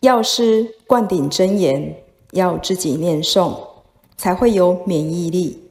药师灌顶真言要自己念诵才会有免疫力。